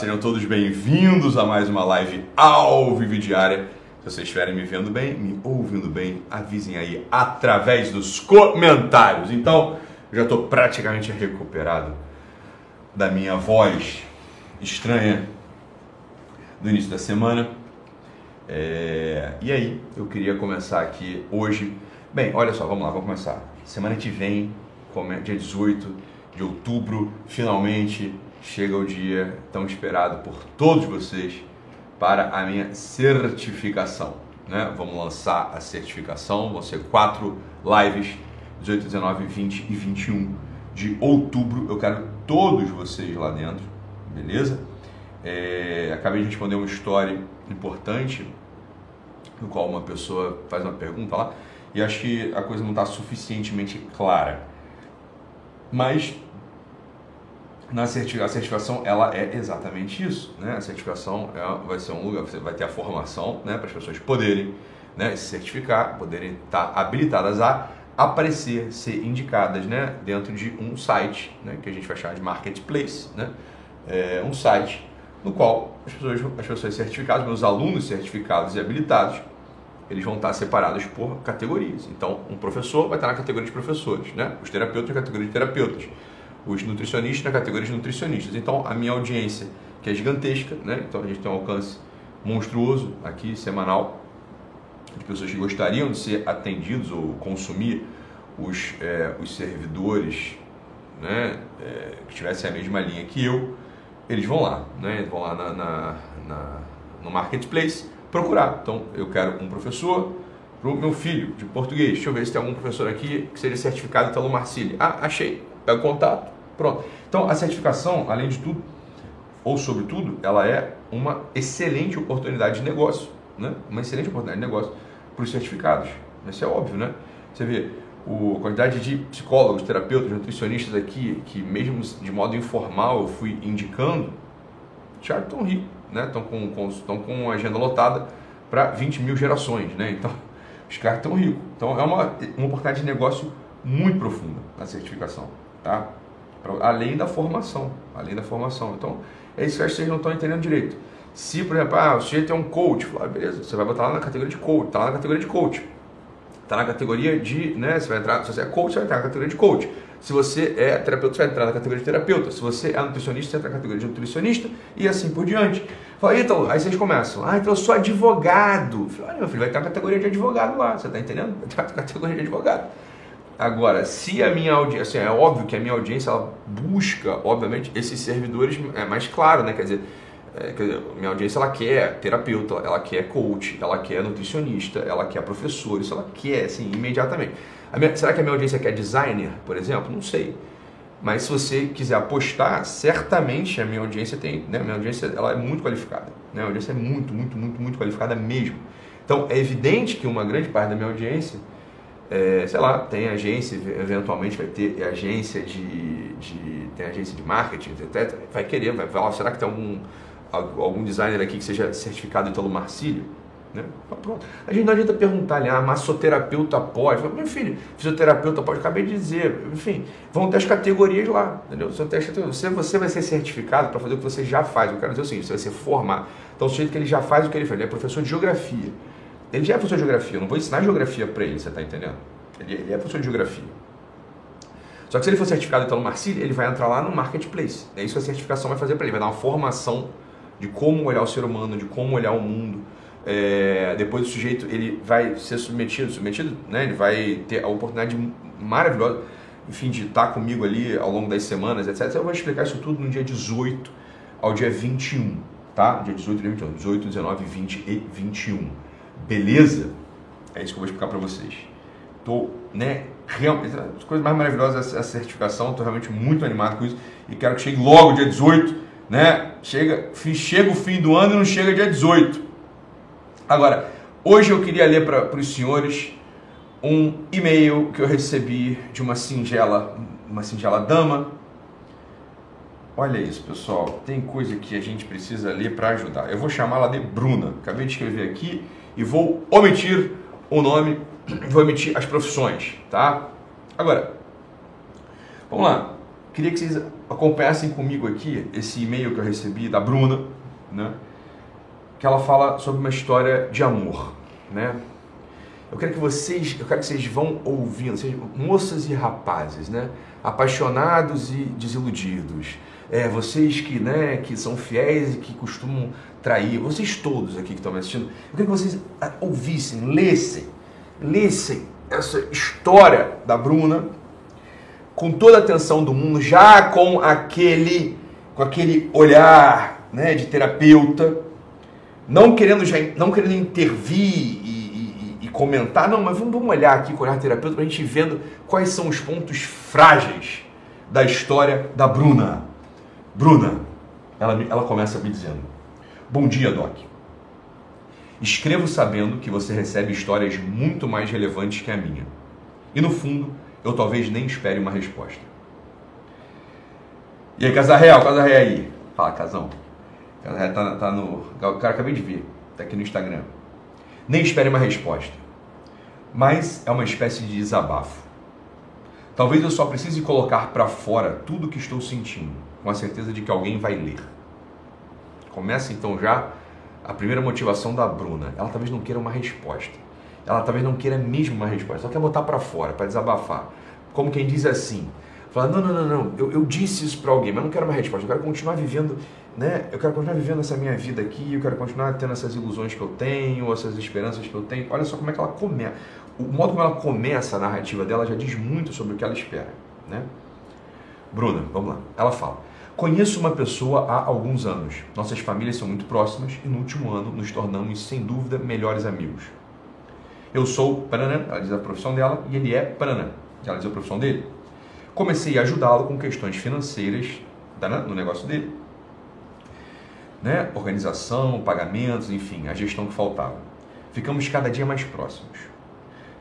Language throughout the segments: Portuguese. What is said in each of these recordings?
sejam todos bem-vindos a mais uma live ao vivo diária. Se vocês estiverem me vendo bem, me ouvindo bem, avisem aí através dos comentários. Então, já estou praticamente recuperado da minha voz estranha do início da semana. É... E aí, eu queria começar aqui hoje. Bem, olha só, vamos lá, vamos começar. Semana que vem, dia 18 de outubro, finalmente chega o dia tão esperado por todos vocês para a minha certificação. Né? Vamos lançar a certificação, vão ser quatro lives, 18, 19, 20 e 21 de outubro. Eu quero todos vocês lá dentro, beleza? É, acabei de responder uma história importante, no qual uma pessoa faz uma pergunta lá, e acho que a coisa não está suficientemente clara. Mas na certificação, a certificação ela é exatamente isso, né? A certificação é, vai ser um lugar, você vai ter a formação, né, para as pessoas poderem, né, se certificar, poderem estar habilitadas a aparecer, ser indicadas, né, dentro de um site, né, que a gente vai chamar de marketplace, né? É um site no qual as pessoas, as pessoas certificadas, meus alunos certificados e habilitados, eles vão estar separados por categorias. Então, um professor vai estar na categoria de professores, né? Os terapeutas na categoria de terapeutas os nutricionistas na categoria de nutricionistas. Então, a minha audiência, que é gigantesca, né? então a gente tem um alcance monstruoso aqui, semanal, de pessoas que gostariam de ser atendidos ou consumir os, é, os servidores né? É, que tivessem a mesma linha que eu, eles vão lá, né? vão lá na, na, na, no marketplace procurar. Então, eu quero um professor para o meu filho de português. Deixa eu ver se tem algum professor aqui que seja certificado pelo Marcílio. Ah, achei pega o contato, pronto. Então, a certificação, além de tudo, ou sobretudo, ela é uma excelente oportunidade de negócio, né? Uma excelente oportunidade de negócio para os certificados. Isso é óbvio, né? Você vê o, a quantidade de psicólogos, terapeutas, nutricionistas aqui, que mesmo de modo informal eu fui indicando, já estão ricos, né? Estão com, com, estão com agenda lotada para 20 mil gerações, né? Então, os caras estão ricos. Então, é uma, uma oportunidade de negócio muito profunda na certificação tá? Além da formação, além da formação. Então, é isso que vocês não estão entendendo direito. Se, por exemplo, ah, o sujeito é um coach, fala, ah, beleza, você vai botar lá na categoria de coach, tá lá na categoria de coach. Tá na categoria de, né, você vai entrar, se você é coach, você vai entrar na categoria de coach. Se você é terapeuta, você vai entrar na categoria de terapeuta. Se você é nutricionista, você entra na categoria de nutricionista e assim por diante. Fala, então, aí vocês começam, ah, então eu sou advogado. Fala, meu filho, vai estar na categoria de advogado lá, você tá entendendo? Vai estar na categoria de advogado. Agora, se a minha audiência, assim, é óbvio que a minha audiência ela busca, obviamente, esses servidores, é mais claro, né? Quer dizer, é, quer dizer, minha audiência ela quer terapeuta, ela quer coach, ela quer nutricionista, ela quer professor, isso ela quer, assim, imediatamente. Minha, será que a minha audiência quer designer, por exemplo? Não sei. Mas se você quiser apostar, certamente a minha audiência tem, né? Minha audiência ela é muito qualificada, né? A audiência é muito, muito, muito, muito qualificada mesmo. Então, é evidente que uma grande parte da minha audiência é, sei lá, tem agência, eventualmente vai ter agência de, de tem agência de marketing, etc. Vai querer, vai falar, será que tem algum, algum designer aqui que seja certificado pelo Marcílio? Né? Pronto. A gente não adianta perguntar ali, ah, massoterapeuta pode. Meu filho, fisioterapeuta pode, acabei de dizer. Enfim, vão ter as categorias lá, entendeu? Você, você vai ser certificado para fazer o que você já faz. Eu quero dizer o seguinte, você vai ser formado. Então, o sujeito que ele já faz o que ele faz, ele é professor de geografia. Ele já é professor de geografia, eu não vou ensinar geografia para ele, você está entendendo? Ele, ele, é professor de geografia. Só que se ele for certificado pelo Marcílio, ele vai entrar lá no marketplace. É isso que a certificação vai fazer para ele, vai dar uma formação de como olhar o ser humano, de como olhar o mundo. É, depois o sujeito ele vai ser submetido, submetido, né? Ele vai ter a oportunidade maravilhosa, enfim, de estar comigo ali ao longo das semanas, etc. Eu vou explicar isso tudo no dia 18 ao dia 21, tá? Dia 18 e 21, 18, 19, 20 e 21. Beleza? É isso que eu vou explicar para vocês. Tô, né, realmente, as coisas mais maravilhosas a certificação, tô realmente muito animado com isso e quero que chegue logo dia 18, né? Chega, chega o fim do ano e não chega dia 18. Agora, hoje eu queria ler para os senhores um e-mail que eu recebi de uma singela, uma singela dama. Olha isso, pessoal. Tem coisa que a gente precisa ler para ajudar. Eu vou chamá-la de Bruna. Acabei de escrever aqui e vou omitir o nome, vou omitir as profissões, tá? Agora, vamos lá. queria que vocês acompanhassem comigo aqui esse e-mail que eu recebi da Bruna, né? Que ela fala sobre uma história de amor, né? Eu quero que vocês, eu quero que vocês vão ouvindo, vocês, moças e rapazes, né? Apaixonados e desiludidos. É, vocês que, né, que são fiéis e que costumam trair, vocês todos aqui que estão me assistindo, eu quero que vocês ah, ouvissem, lessem, lessem essa história da Bruna, com toda a atenção do mundo, já com aquele, com aquele olhar né, de terapeuta, não querendo, já, não querendo intervir comentar, não, mas vamos, olhar aqui com o olhar terapeuta para a gente vendo quais são os pontos frágeis da história da Bruna. Bruna, ela, ela começa me dizendo: Bom dia, Doc. Escrevo sabendo que você recebe histórias muito mais relevantes que a minha. E no fundo, eu talvez nem espere uma resposta. E aí, Casa Real, Casa Real aí. Fala, Casão. Casa Real tá, tá no. Cara acabei de ver, tá aqui no Instagram. Nem espere uma resposta. Mas é uma espécie de desabafo. Talvez eu só precise colocar para fora tudo o que estou sentindo, com a certeza de que alguém vai ler. Começa então já a primeira motivação da Bruna. Ela talvez não queira uma resposta ela talvez não queira mesmo uma resposta, só quer botar para fora, para desabafar. Como quem diz assim, fala, não, não, não, não, eu, eu disse isso para alguém, mas não quero uma resposta, eu quero continuar vivendo, né? Eu quero continuar vivendo essa minha vida aqui, eu quero continuar tendo essas ilusões que eu tenho, essas esperanças que eu tenho. Olha só como é que ela começa. O modo como ela começa a narrativa dela já diz muito sobre o que ela espera, né? Bruna, vamos lá. Ela fala: Conheço uma pessoa há alguns anos. Nossas famílias são muito próximas e no último ano nos tornamos, sem dúvida, melhores amigos. Eu sou Paranã, ela diz a profissão dela, e ele é Paranã, ela diz a profissão dele. Comecei a ajudá-lo com questões financeiras no negócio dele. Né? Organização, pagamentos, enfim, a gestão que faltava. Ficamos cada dia mais próximos.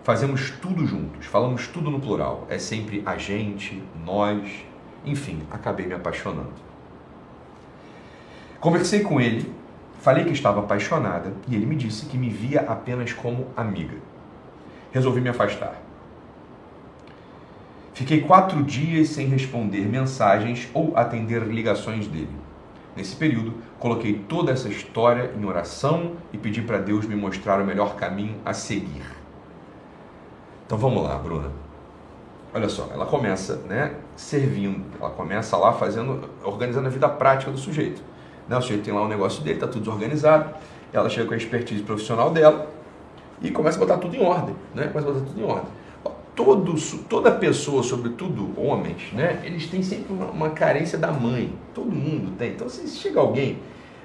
Fazemos tudo juntos, falamos tudo no plural. É sempre a gente, nós, enfim, acabei me apaixonando. Conversei com ele Falei que estava apaixonada e ele me disse que me via apenas como amiga. Resolvi me afastar. Fiquei quatro dias sem responder mensagens ou atender ligações dele. Nesse período, coloquei toda essa história em oração e pedi para Deus me mostrar o melhor caminho a seguir. Então vamos lá, Bruna. Olha só, ela começa, né, servindo, ela começa lá fazendo, organizando a vida prática do sujeito. Né? O sujeito tem lá o um negócio dele, está tudo desorganizado. Ela chega com a expertise profissional dela e começa a botar tudo em ordem. Né? Começa a botar tudo em ordem. Todos, toda pessoa, sobretudo homens, né? eles têm sempre uma, uma carência da mãe. Todo mundo tem. Então, se chega alguém,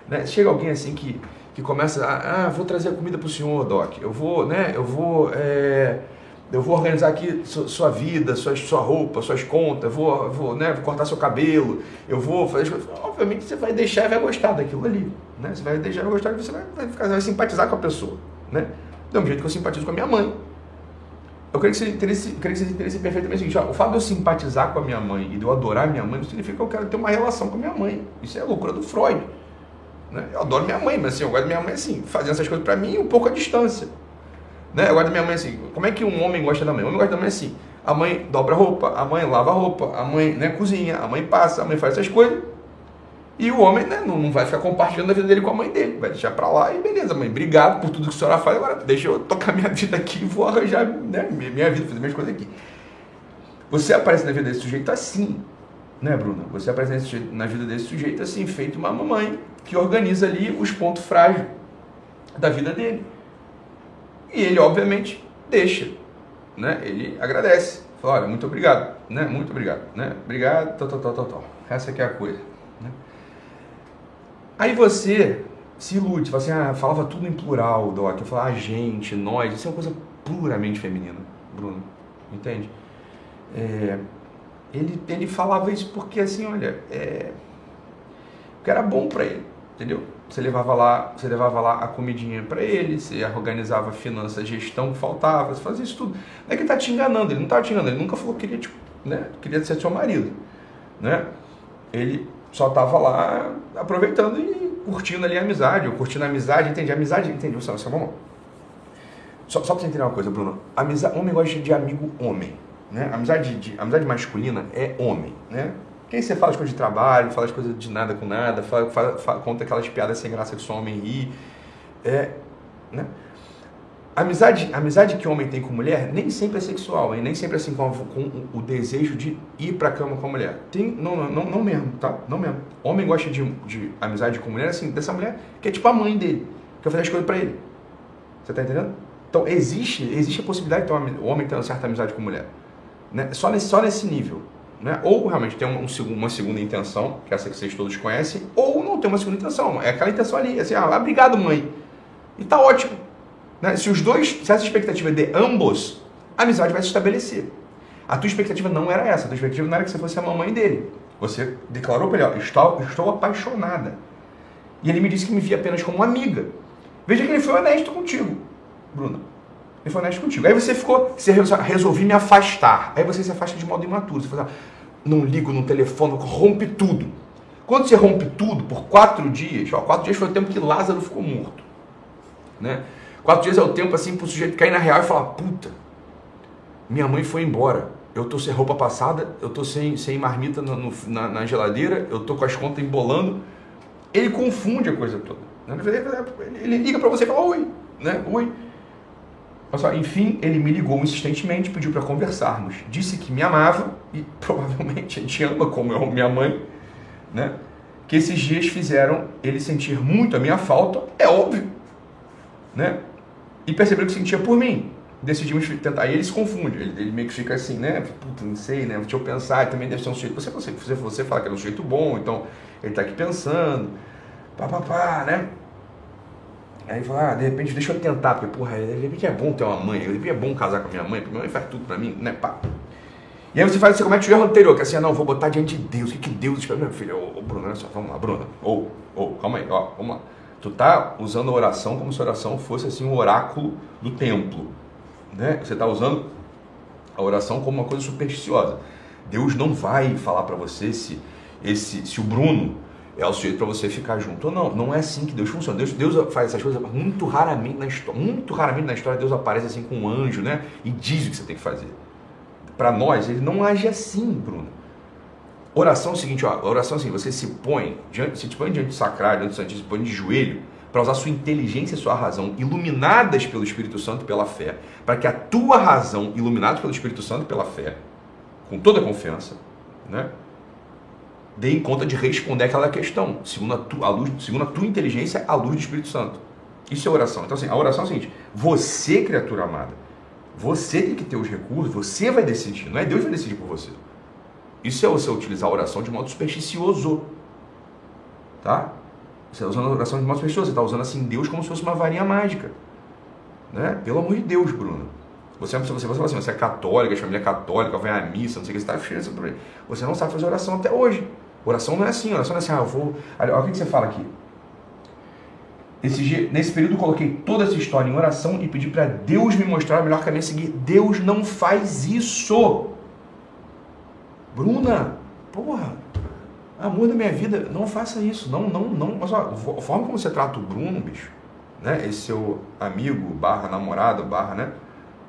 né? chega alguém assim que, que começa, ah, vou trazer a comida para o senhor, Doc. Eu vou, né? Eu vou. É eu vou organizar aqui sua vida, sua, sua roupa, suas contas, vou, vou, né, vou cortar seu cabelo, eu vou fazer as coisas. Obviamente você vai deixar e vai gostar daquilo ali. Né? Você vai deixar e vai gostar e você vai, vai, ficar, vai simpatizar com a pessoa. Né? Do mesmo jeito que eu simpatizo com a minha mãe. Eu queria que você entendesse, queria que você entendesse perfeitamente o seguinte: ó, o fato de eu simpatizar com a minha mãe e de eu adorar minha mãe não significa que eu quero ter uma relação com a minha mãe. Isso é a loucura do Freud. Né? Eu adoro minha mãe, mas assim, eu gosto da minha mãe assim, fazendo essas coisas para mim um pouco à distância. Né? Eu gosto da minha mãe assim. Como é que um homem gosta da mãe? O homem gosta da mãe assim. A mãe dobra roupa, a mãe lava roupa, a mãe né, cozinha, a mãe passa, a mãe faz essas coisas. E o homem né, não, não vai ficar compartilhando a vida dele com a mãe dele. Vai deixar pra lá e beleza, mãe. Obrigado por tudo que a senhora faz. Agora deixa eu tocar minha vida aqui e vou arranjar né, minha vida, fazer minhas coisas aqui. Você aparece na vida desse sujeito assim, né, Bruna? Você aparece na vida desse sujeito assim, feito uma mamãe que organiza ali os pontos frágeis da vida dele. E ele, obviamente, deixa. Né? Ele agradece. Fala, olha, muito obrigado. Né? Muito obrigado. Né? Obrigado, tal, tal, tal, tal, tal. Essa aqui é a coisa. Né? Aí você se ilude, fala assim, ah, falava tudo em plural, Doc. Eu falava a gente, nós, isso é uma coisa puramente feminina, Bruno. Entende? É, ele, ele falava isso porque assim, olha, é, porque era bom para ele, entendeu? Você levava lá, você levava lá a comidinha para ele, você organizava finanças, gestão que faltava, você fazia isso tudo. Não é que ele tá te enganando, ele não tá te enganando, ele nunca falou que queria, tipo, né, queria ser seu marido, né? Ele só tava lá aproveitando e curtindo ali a amizade, ou curtindo a amizade, entende? A amizade, entende? Só, só, vamos só, só pra você entender uma coisa, Bruno. Amizade, homem gosta de amigo homem, né? Amizade, de, amizade masculina é homem, né? Quem você fala as coisas de trabalho, fala as coisas de nada com nada, fala, fala, fala, conta aquelas piadas sem graça que só homem ri. É, né? A amizade, amizade que o homem tem com mulher nem sempre é sexual, hein? nem sempre é assim com, com o desejo de ir pra cama com a mulher. Tem, não, não, não mesmo, tá? Não mesmo. Homem gosta de, de amizade com mulher assim, dessa mulher que é tipo a mãe dele, que vai fazer as coisas pra ele. Você tá entendendo? Então existe, existe a possibilidade de uma, o homem ter uma certa amizade com mulher. Né? Só, nesse, só nesse nível. Né? Ou realmente tem um, um, uma segunda intenção, que é essa que vocês todos conhecem, ou não tem uma segunda intenção. É aquela intenção ali, assim, ah, obrigado mãe. E tá ótimo. Né? Se os dois, se essa expectativa é de ambos, a amizade vai se estabelecer. A tua expectativa não era essa, a tua expectativa não era que você fosse a mamãe dele. Você declarou para ele, ó, estou, estou apaixonada. E ele me disse que me via apenas como amiga. Veja que ele foi honesto contigo, Bruna. Ele foi honesto contigo. Aí você ficou, você resolvi me afastar. Aí você se afasta de modo imaturo. Você fala, não ligo no telefone, rompe tudo. Quando você rompe tudo por quatro dias, ó, quatro dias foi o tempo que Lázaro ficou morto. Né? Quatro dias é o tempo assim para o sujeito cair na real e falar: puta, minha mãe foi embora. Eu tô sem roupa passada, eu tô sem, sem marmita no, no, na, na, geladeira, eu tô com as contas embolando. Ele confunde a coisa toda. Ele, liga para você e fala: oi, né? Oi. Enfim, ele me ligou insistentemente, pediu para conversarmos. Disse que me amava e provavelmente a gente ama como eu amo minha mãe, né? Que esses dias fizeram ele sentir muito a minha falta, é óbvio, né? e percebeu que sentia por mim. Decidimos tentar. Aí ele se confunde, ele, ele, meio que fica assim, né? Puta, não sei, né? Deixa eu pensar, também deve ser um sujeito. Você, você, você, fala que é um sujeito bom, então ele está aqui pensando, pá, pá, pá, né? Aí ele fala, ah, de repente deixa eu tentar, porque, porra, de repente é bom ter uma mãe, de repente é bom casar com a minha mãe, porque minha mãe faz tudo pra mim, né, pá. E aí você faz, você comete o erro anterior, que é assim, ah, não, vou botar diante de Deus, o que, que Deus espera, meu filho, ô, ô Bruno, olha só, vamos lá, Bruno, ô, ô, calma aí, ó, vamos lá. Tu tá usando a oração como se a oração fosse assim um oráculo do templo, né? Você está usando a oração como uma coisa supersticiosa. Deus não vai falar para você se esse se o Bruno é o sujeito para você ficar junto ou não. Não é assim que Deus funciona. Deus, Deus faz essas coisas muito raramente na história. Muito raramente na história Deus aparece assim com um anjo, né? E diz o que você tem que fazer. Para nós, ele não age assim, Bruno. Oração é o seguinte, ó, oração é assim, você se põe, diante, se põe diante do sacrário, diante do santíssimo, se põe de joelho, para usar sua inteligência e sua razão, iluminadas pelo Espírito Santo e pela fé, para que a tua razão, iluminada pelo Espírito Santo e pela fé, com toda a confiança, né, dê em conta de responder aquela questão, segundo a, tu, a luz, segundo a tua inteligência, à luz do Espírito Santo. Isso é oração. Então, assim, a oração é o seguinte: você, criatura amada, você tem que ter os recursos, você vai decidir, não é Deus vai decidir por você. Isso é você utilizar a oração de modo supersticioso. Tá? Você está usando a oração de modo supersticioso. Você está usando assim Deus como se fosse uma varinha mágica. Né? Pelo amor de Deus, Bruno. Você, você, você fala assim, você é católica, de família católica, vai à missa, não sei o que, você está cheio Você não sabe fazer oração até hoje. Oração não é assim, oração não é assim, ah, eu vou. Olha, olha o que você fala aqui. Esse, nesse período coloquei toda essa história em oração e pedi para Deus me mostrar o melhor caminho a seguir. Deus não faz isso. Bruna, porra, amor da minha vida, não faça isso. Não, não, não. Mas, ó, a forma como você trata o Bruno, bicho, né? Esse seu amigo, barra namorado, barra, né?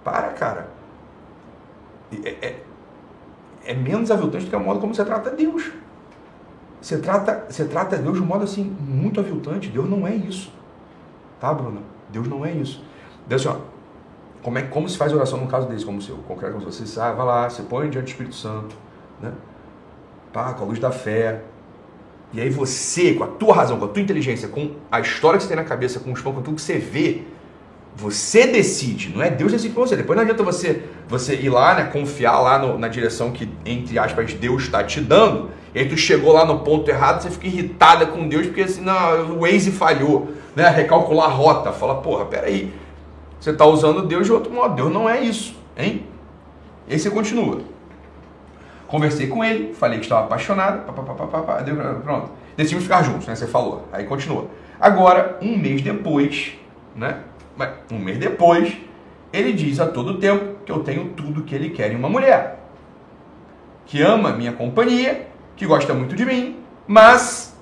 Para, cara. É, é, é menos aviltante do que o modo como você trata Deus. Você trata, você trata Deus de um modo assim, muito aviltante. Deus não é isso. Tá, Bruna? Deus não é isso. Deus, assim, ó, como, é, como se faz oração num caso desse, como o seu? Concreto, como você ah, vai lá, você põe diante do Espírito Santo né? Pá, com a luz da fé. E aí você, com a tua razão, com a tua inteligência, com a história que você tem na cabeça, com os pão, com tudo que você vê, você decide, não é Deus decide por você. Depois não adianta você, você ir lá, né, confiar lá no, na direção que, entre aspas, Deus está te dando. E aí tu chegou lá no ponto errado, você fica irritada com Deus, porque assim, não, o Waze falhou, né? Recalcular a rota. Fala, porra, peraí. Você está usando Deus de outro modo. Deus não é isso, hein? E aí você continua. Conversei com ele, falei que estava apaixonado, pronto. Decidimos ficar juntos, né? Você falou. Aí continua. Agora, um mês depois, né? Um mês depois, ele diz a todo tempo que eu tenho tudo que ele quer em uma mulher. Que ama minha companhia, que gosta muito de mim, mas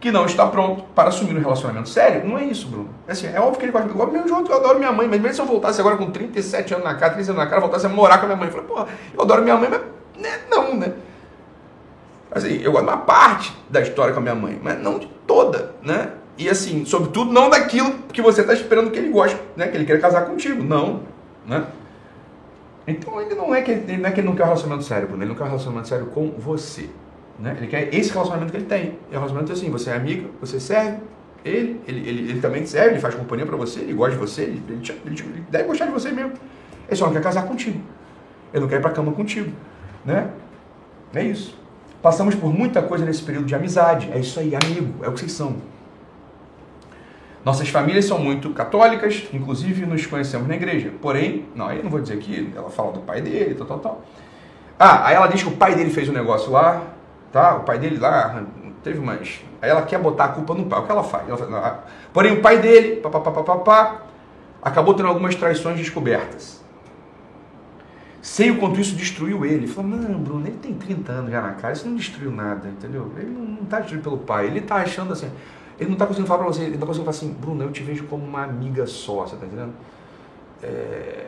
que não está pronto para assumir um relacionamento sério. Não é isso, Bruno. É, assim, é óbvio que ele gosta meu junto, eu adoro minha mãe, mas mesmo se eu voltasse agora com 37 anos na cara, 30 anos na cara, voltasse a morar com a minha mãe, eu falei, porra, eu adoro minha mãe, mas né? Não, né? Assim, eu gosto de uma parte da história com a minha mãe, mas não de toda, né? E assim, sobretudo, não daquilo que você está esperando que ele goste, né? Que ele queira casar contigo. Não, né? Então ele não é que ele, não é que ele não quer um relacionamento sério, Bruno. Ele não quer um relacionamento sério com você. Né? Ele quer esse relacionamento que ele tem. E o relacionamento é assim, você é amiga, você serve, ele, ele, ele, ele também serve, ele faz companhia para você, ele gosta de você, ele, ele, ele, ele, deve gostar de você mesmo. Ele só não quer casar contigo. Ele não quer ir pra cama contigo. Né? É isso. Passamos por muita coisa nesse período de amizade. É isso aí, amigo. É o que vocês são. Nossas famílias são muito católicas, inclusive nos conhecemos na igreja. Porém, não, aí eu não vou dizer que ela fala do pai dele, tal, tal, tal. Ah, aí ela diz que o pai dele fez um negócio lá, tá? O pai dele lá teve umas. Aí ela quer botar a culpa no pai. O que ela faz? Ela fala, não, ah, porém, o pai dele, papapá, acabou tendo algumas traições descobertas. Sei o quanto isso destruiu ele. Ele falou, não, Bruno, ele tem 30 anos já na cara, isso não destruiu nada, entendeu? Ele não está destruído pelo pai, ele está achando assim. Ele não está conseguindo falar para você, ele está conseguindo falar assim, Bruno, eu te vejo como uma amiga só, você está entendendo? É,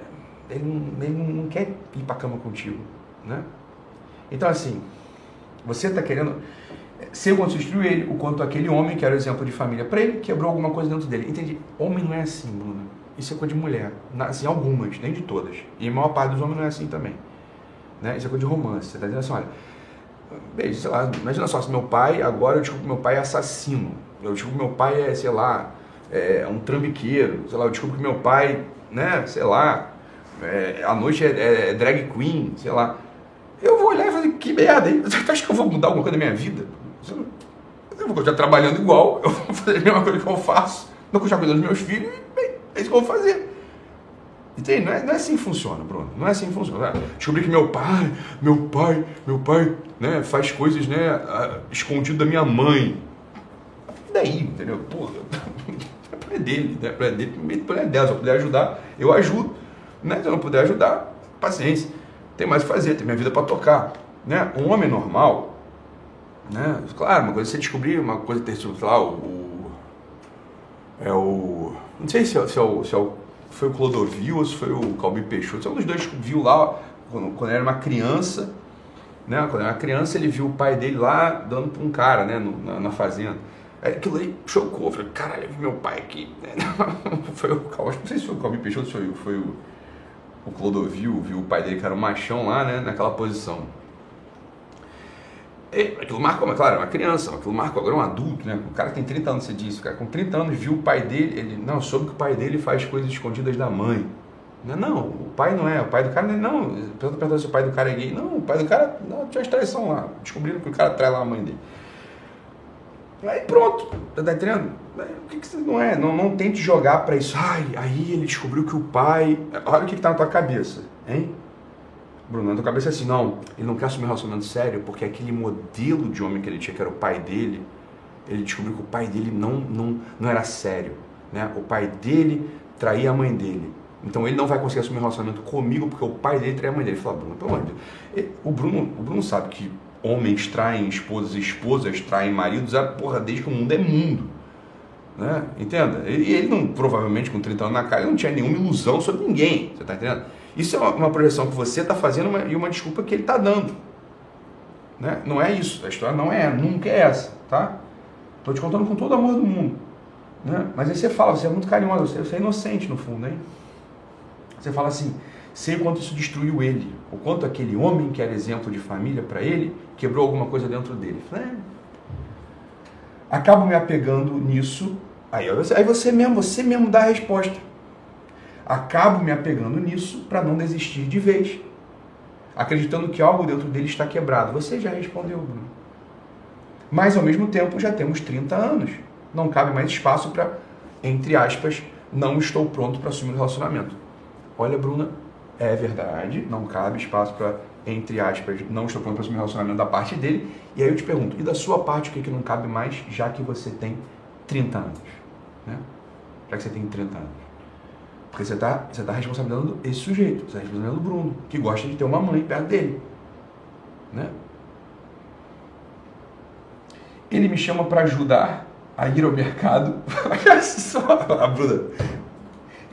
ele, não, ele não quer ir para cama contigo, né? Então, assim, você está querendo ser quanto destruiu ele, o quanto aquele homem, que era o exemplo de família para ele, quebrou alguma coisa dentro dele. Entendi. Homem não é assim, Bruno. Isso é coisa de mulher. Assim, algumas, nem de todas. E a maior parte dos homens não é assim também. Né? Isso é coisa de romance. Você está dizendo assim, olha, beijo, sei lá, imagina só, se meu pai, agora eu descubro que meu pai é assassino. Eu descubro que meu pai é, sei lá, é um trambiqueiro. Sei lá, eu descubro que meu pai, né, sei lá, é, à noite é, é drag queen, sei lá eu vou olhar e falar, que merda, hein? Você acha que eu vou mudar alguma coisa na minha vida? Eu vou continuar trabalhando igual, eu vou fazer a mesma coisa que eu faço, vou continuar cuidando dos meus filhos e bem, é isso que eu vou fazer. Entende? Não é, não é assim que funciona, Bruno. Não é assim que funciona. Descobri que meu pai, meu pai, meu pai, né, faz coisas, né, escondido da minha mãe. Daí, entendeu? Porra, é dele, né? É dele, é dela. Se eu puder ajudar, eu ajudo. Né? Se eu não puder ajudar, paciência tem mais o que fazer, tem minha vida para tocar. Né? Um homem normal, né? claro, uma coisa é você descobrir, uma coisa é ter sido lá, o, o, é o. Não sei se, é, se, é o, se é o, foi o Clodovil ou se foi o Calbi Peixoto. Um dos dois viu lá quando, quando era uma criança. Né? Quando era uma criança, ele viu o pai dele lá dando para um cara né? No, na, na fazenda. Aquilo aí chocou. Falei, caralho, vi meu pai aqui. foi o Calbi, não sei se foi o Calbi Peixoto foi, foi o o Clodovil viu o pai dele que era um machão lá, né, naquela posição. E aquilo marcou, mas claro, uma criança, aquilo marcou agora um adulto, né? O cara tem 30 anos, você disse, o cara com 30 anos viu o pai dele, ele não soube que o pai dele faz coisas escondidas da mãe. Não, não, o pai não é, o pai do cara não, pergunta se o pai do cara é gay. Não, o pai do cara não, tinha uma lá, descobriram que o cara trai lá a mãe dele. Aí pronto, tá entendendo? O que, que você não é? Não, não tente jogar para isso. Ai, aí ele descobriu que o pai. Olha o que, que tá na tua cabeça, hein? Bruno, na tua cabeça é assim, não, ele não quer assumir um relacionamento sério porque aquele modelo de homem que ele tinha, que era o pai dele, ele descobriu que o pai dele não, não, não era sério. Né? O pai dele traía a mãe dele. Então ele não vai conseguir assumir um relacionamento comigo porque o pai dele traía a mãe dele. Ele fala, Bruno, pelo amor de Deus. O Bruno, o Bruno sabe que homens traem esposas, esposas traem maridos, a porra, desde que o mundo é mundo. Né? Entenda? E ele não, provavelmente com 30 anos na cara, não tinha nenhuma ilusão sobre ninguém. Você está entendendo? Isso é uma, uma projeção que você está fazendo uma, e uma desculpa que ele está dando. Né? Não é isso. A história não é, nunca é essa. Tá? Estou te contando com todo o amor do mundo. Né? Mas aí você fala, você é muito carinhoso, você, você é inocente no fundo, hein? Você fala assim, sei o quanto isso destruiu ele, o quanto aquele homem que era exemplo de família para ele quebrou alguma coisa dentro dele. Falei, é. Acabo me apegando nisso, aí, aí você mesmo, você mesmo dá a resposta. Acabo me apegando nisso para não desistir de vez, acreditando que algo dentro dele está quebrado. Você já respondeu, Bruno. Mas ao mesmo tempo já temos 30 anos. Não cabe mais espaço para, entre aspas, não estou pronto para assumir o um relacionamento. Olha, Bruna, é verdade, não cabe espaço para, entre aspas, não estou pronto para assumir relacionamento da parte dele. E aí eu te pergunto, e da sua parte o que, que não cabe mais, já que você tem 30 anos? Né? Já que você tem 30 anos. Porque você está você tá responsabilizando esse sujeito, você está responsabilizando o Bruno, que gosta de ter uma mãe perto dele. Né? Ele me chama para ajudar a ir ao mercado. só a Bruna.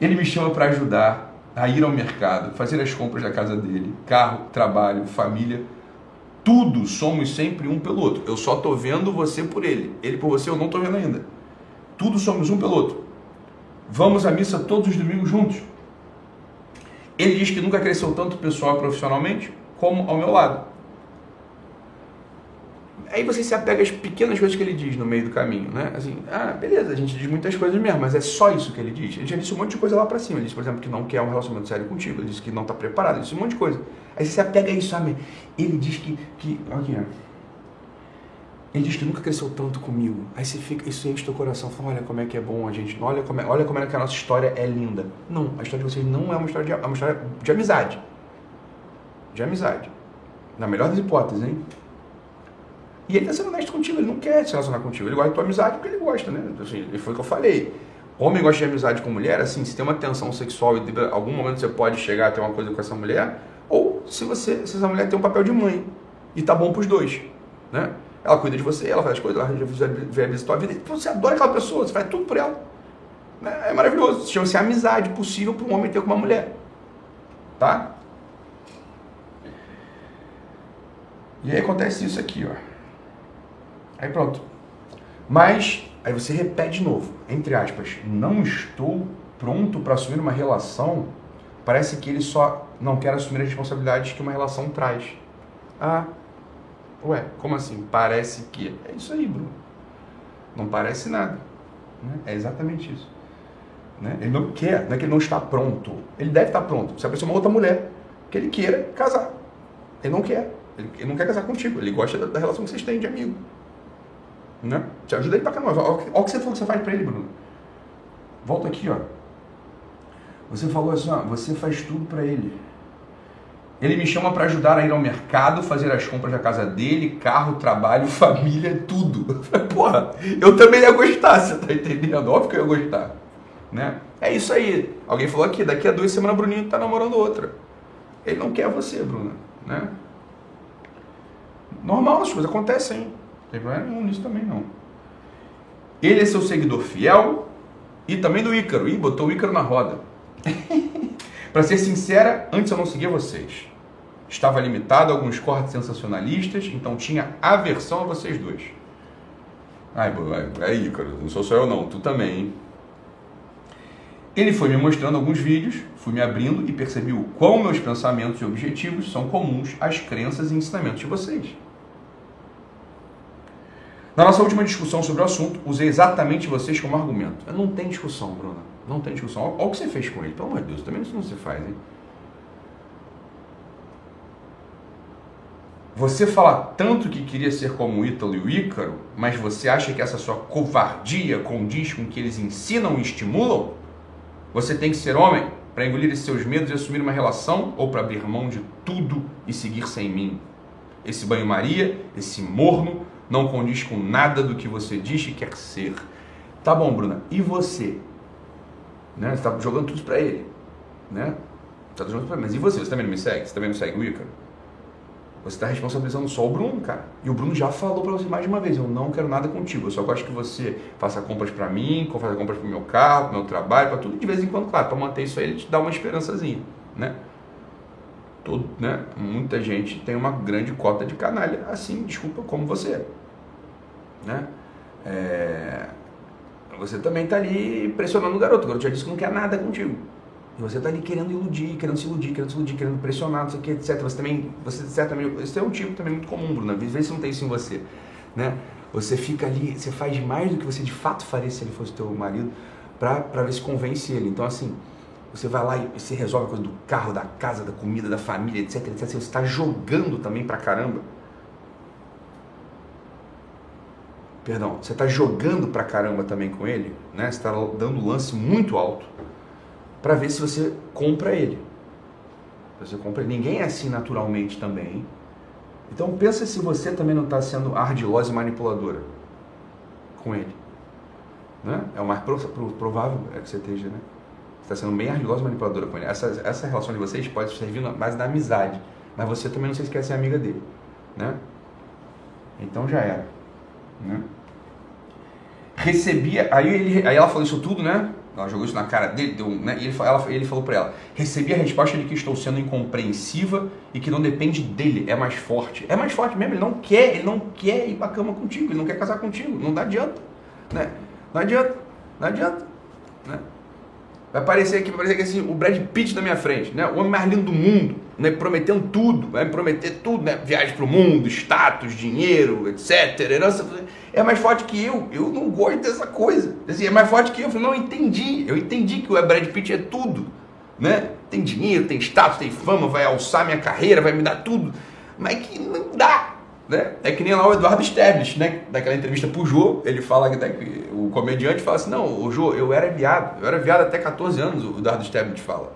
Ele me chama para ajudar a ir ao mercado, fazer as compras da casa dele, carro, trabalho, família, tudo somos sempre um pelo outro. Eu só tô vendo você por ele. Ele por você eu não tô vendo ainda. Tudo somos um pelo outro. Vamos à missa todos os domingos juntos. Ele diz que nunca cresceu tanto pessoal e profissionalmente como ao meu lado. Aí você se apega às pequenas coisas que ele diz no meio do caminho, né? Assim, ah, beleza, a gente diz muitas coisas mesmo, mas é só isso que ele diz. Ele já disse um monte de coisa lá pra cima. Ele disse, por exemplo, que não quer um relacionamento sério contigo. Ele disse que não tá preparado. Ele disse um monte de coisa. Aí você se apega a isso, sabe? Ele diz que. que ó. Ele diz que nunca cresceu tanto comigo. Aí você fica, isso enche teu coração. Fala, olha como é que é bom a gente. Olha como é, olha como é que a nossa história é linda. Não, a história de vocês não é uma história de, é uma história de amizade. De amizade. Na melhor das hipóteses, hein? E ele está sendo honesto contigo, ele não quer se relacionar contigo. Ele gosta da tua amizade porque ele gosta, né? Assim, foi o que eu falei. Homem gosta de amizade com mulher, assim, se tem uma tensão sexual e em algum momento você pode chegar a ter uma coisa com essa mulher, ou se você, se essa mulher tem um papel de mãe e tá bom pros dois, né? Ela cuida de você, ela faz as coisas, ela viabiliza a tua vida, então você adora aquela pessoa, você faz tudo por ela. Né? É maravilhoso. Chama-se amizade possível para um homem ter com uma mulher. Tá? E aí acontece isso aqui, ó. Aí pronto. Mas, aí você repete de novo, entre aspas, não estou pronto para assumir uma relação, parece que ele só não quer assumir as responsabilidades que uma relação traz. Ah, ué, como assim? Parece que. É isso aí, Bruno. Não parece nada. Né? É exatamente isso. Né? Ele não quer, não é que ele não está pronto. Ele deve estar pronto. Se aparecer uma outra mulher que ele queira casar, ele não quer. Ele, não quer casar contigo. Ele gosta da, da relação que vocês têm de amigo. Né? Te ajuda ele pra caramba. Olha o que você falou que você faz pra ele, Bruno. Volta aqui, ó. Você falou assim, ó, você faz tudo para ele. Ele me chama para ajudar a ir ao mercado, fazer as compras da casa dele, carro, trabalho, família, tudo. Porra, eu também ia gostar, você tá entendendo? Óbvio que eu ia gostar. Né? É isso aí. Alguém falou aqui, daqui a duas semanas Bruninho tá namorando outra. Ele não quer você, Bruno. Né? Normal, as coisas acontecem. Não tem problema nenhum nisso também, não. Ele é seu seguidor fiel e também do Ícaro. Ih, botou o Ícaro na roda. Para ser sincera, antes eu não seguia vocês. Estava limitado a alguns cortes sensacionalistas, então tinha aversão a vocês dois. Ai, é Ícaro, não sou só eu não, tu também, hein? Ele foi me mostrando alguns vídeos, fui me abrindo e percebi o quão meus pensamentos e objetivos são comuns às crenças e ensinamentos de vocês. Na nossa última discussão sobre o assunto, usei exatamente vocês como argumento. Não tem discussão, Bruna. Não tem discussão. Olha o que você fez com ele. Pelo amor de Deus, também isso não se faz, hein? Você fala tanto que queria ser como Ítalo e o Ícaro, mas você acha que essa sua covardia condiz com o que eles ensinam e estimulam? Você tem que ser homem para engolir seus medos e assumir uma relação ou para abrir mão de tudo e seguir sem mim? Esse banho-maria, esse morno, não condiz com nada do que você diz que quer ser. Tá bom, Bruna, e você? Né? Você está jogando tudo para ele. Né? Tá jogando tudo pra ele. Mas e você? Você também não me segue? Você também não segue o Ícaro? Você está responsabilizando só o Bruno, cara. E o Bruno já falou para você mais de uma vez: eu não quero nada contigo. Eu só gosto que você faça compras para mim, faça compras para o meu carro, para meu trabalho, para tudo de vez em quando, claro. Para manter isso aí, ele te dá uma esperançazinha, né? Todo, né? Muita gente tem uma grande cota de canalha, assim, desculpa, como você. Né? É... Você também está ali pressionando o garoto. O garoto já disse que não quer nada contigo. E você está ali querendo iludir, querendo se iludir, querendo se iludir, querendo pressionar, não sei o que, etc. Você também, você certamente, esse é um tipo também muito comum, Bruno. Às vezes não tem isso em você, né? Você fica ali, você faz mais do que você de fato faria se ele fosse teu marido, para ver se convence ele. Então, assim, você vai lá e você resolve a coisa do carro, da casa, da comida, da família, etc, etc. Você está jogando também pra caramba. Perdão, você está jogando pra caramba também com ele, né? Você está dando lance muito alto para ver se você compra ele. Você compra ele. Ninguém é assim naturalmente também. Então pensa se você também não está sendo ardilosa e manipuladora com ele. Né? É o mais provável é que você esteja, né? está sendo bem ardilosa e manipuladora com ele. Essa, essa relação de vocês pode servir na da amizade, mas você também não se quer ser amiga dele, né? Então já era, né? Recebia, aí, ele, aí ela falou isso tudo, né? Ela jogou isso na cara dele, deu, né? E ele, ela, ele falou para ela: recebi a resposta de que estou sendo incompreensiva e que não depende dele, é mais forte. É mais forte mesmo, ele não quer, ele não quer ir pra cama contigo, ele não quer casar contigo, não dá adianta, né? Não adianta, não adianta, né? Vai parecer aqui, vai que assim, o Brad Pitt na minha frente, né? O homem mais lindo do mundo, né? Prometendo tudo, vai me prometer tudo, né? Viagem pro mundo, status, dinheiro, etc. Herança. É mais forte que eu. Eu não gosto dessa coisa. Assim, é mais forte que eu. Eu falei, não, eu entendi. Eu entendi que o Brad Pitt é tudo, né? Tem dinheiro, tem status, tem fama, vai alçar minha carreira, vai me dar tudo. Mas que não dá. Né? É que nem lá o Eduardo Stablish, né? Daquela entrevista pro Jô, ele fala que o comediante fala assim: Não, o Jô, eu era viado, eu era viado até 14 anos, o Eduardo Stablish fala.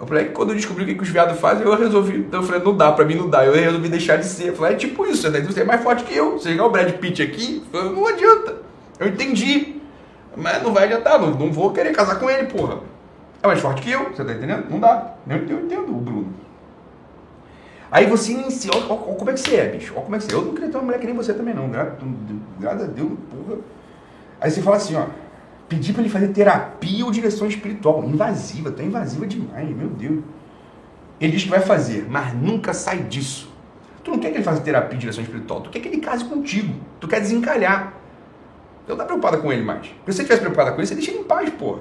Eu falei, quando eu descobri o que, que os viados fazem, eu resolvi. Então eu falei, não dá, pra mim não dá. Eu resolvi deixar de ser. Eu falei, é tipo isso, né? você é mais forte que eu. Você chegar o Brad Pitt aqui, não adianta. Eu entendi. Mas não vai adiantar, não, não vou querer casar com ele, porra. É mais forte que eu, você tá entendendo? Não dá. Eu, eu entendo o. Aí você inicia, olha, como é que você é, bicho. Olha como é que você é. Eu não queria ter uma mulher que nem você também, não. Graças a Deus, porra. Aí você fala assim, ó. Pedir para ele fazer terapia ou direção espiritual. Invasiva, tá invasiva demais, meu Deus. Ele diz que vai fazer, mas nunca sai disso. Tu não quer que ele faça terapia e direção espiritual, tu quer que ele case contigo. Tu quer desencalhar. Tu não tá preocupada com ele mais. Se você estivesse preocupada com ele, você deixa ele em paz, porra.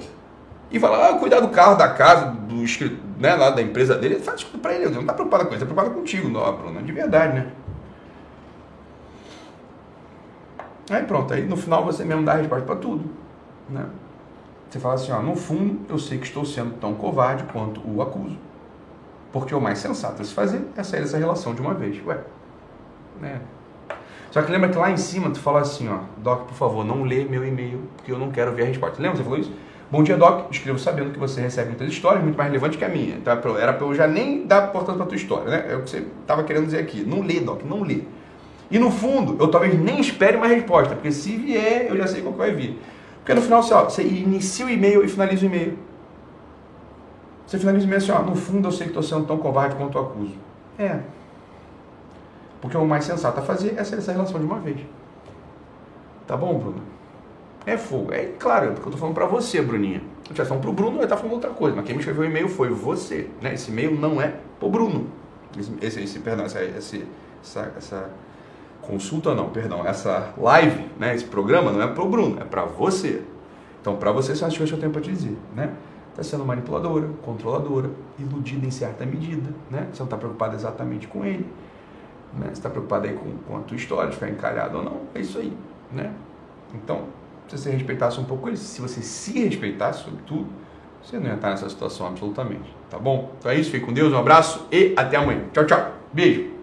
E fala, ah, cuidar do carro, da casa, do né, lá da empresa dele, faz tudo pra ele. Não tá preocupado com ele, tá preocupado contigo, não, Bruno. De verdade, né? Aí pronto, aí no final você mesmo dá a resposta pra tudo. Né? Você fala assim, ó, no fundo eu sei que estou sendo tão covarde quanto o acuso. Porque o mais sensato a se fazer é sair dessa relação de uma vez. Ué, né? Só que lembra que lá em cima tu fala assim, ó, Doc, por favor, não lê meu e-mail, porque eu não quero ver a resposta. Lembra que você falou isso? Bom dia, Doc. Escrevo sabendo que você recebe muitas histórias, muito mais relevantes que a minha. Então, era para eu já nem dar importância para tua história, né? É o que você estava querendo dizer aqui. Não lê, Doc, não lê. E no fundo, eu talvez nem espere uma resposta, porque se vier, eu já sei qual que vai vir. Porque no final, você, ó, você inicia o e-mail e finaliza o e-mail. Você finaliza o e-mail assim, ó, no fundo eu sei que estou sendo tão covarde quanto eu acuso. É. Porque o mais sensato a fazer é sair essa relação de uma vez. Tá bom, Bruno? É fogo. É claro, é porque eu tô falando para você, Bruninha. Eu já falando pro Bruno, ele tá falando outra coisa. Mas quem me escreveu o e-mail foi você. Né? Esse e-mail não é pro Bruno. Esse, esse, esse perdão, essa, esse, essa, essa consulta não, perdão, essa live, né, esse programa não é pro Bruno, é para você. Então, para você, são as que eu tenho para te dizer, né? Está sendo manipuladora, controladora, iludida em certa medida, né? Você não está preocupado exatamente com ele, né? Você está preocupado aí com, com a tua história, de ficar encalhado ou não, é isso aí, né? Então, se você respeitasse um pouco ele, se você se respeitasse sobretudo, você não ia estar nessa situação absolutamente, tá bom? Então é isso, fique com Deus, um abraço e até amanhã. Tchau, tchau. Beijo.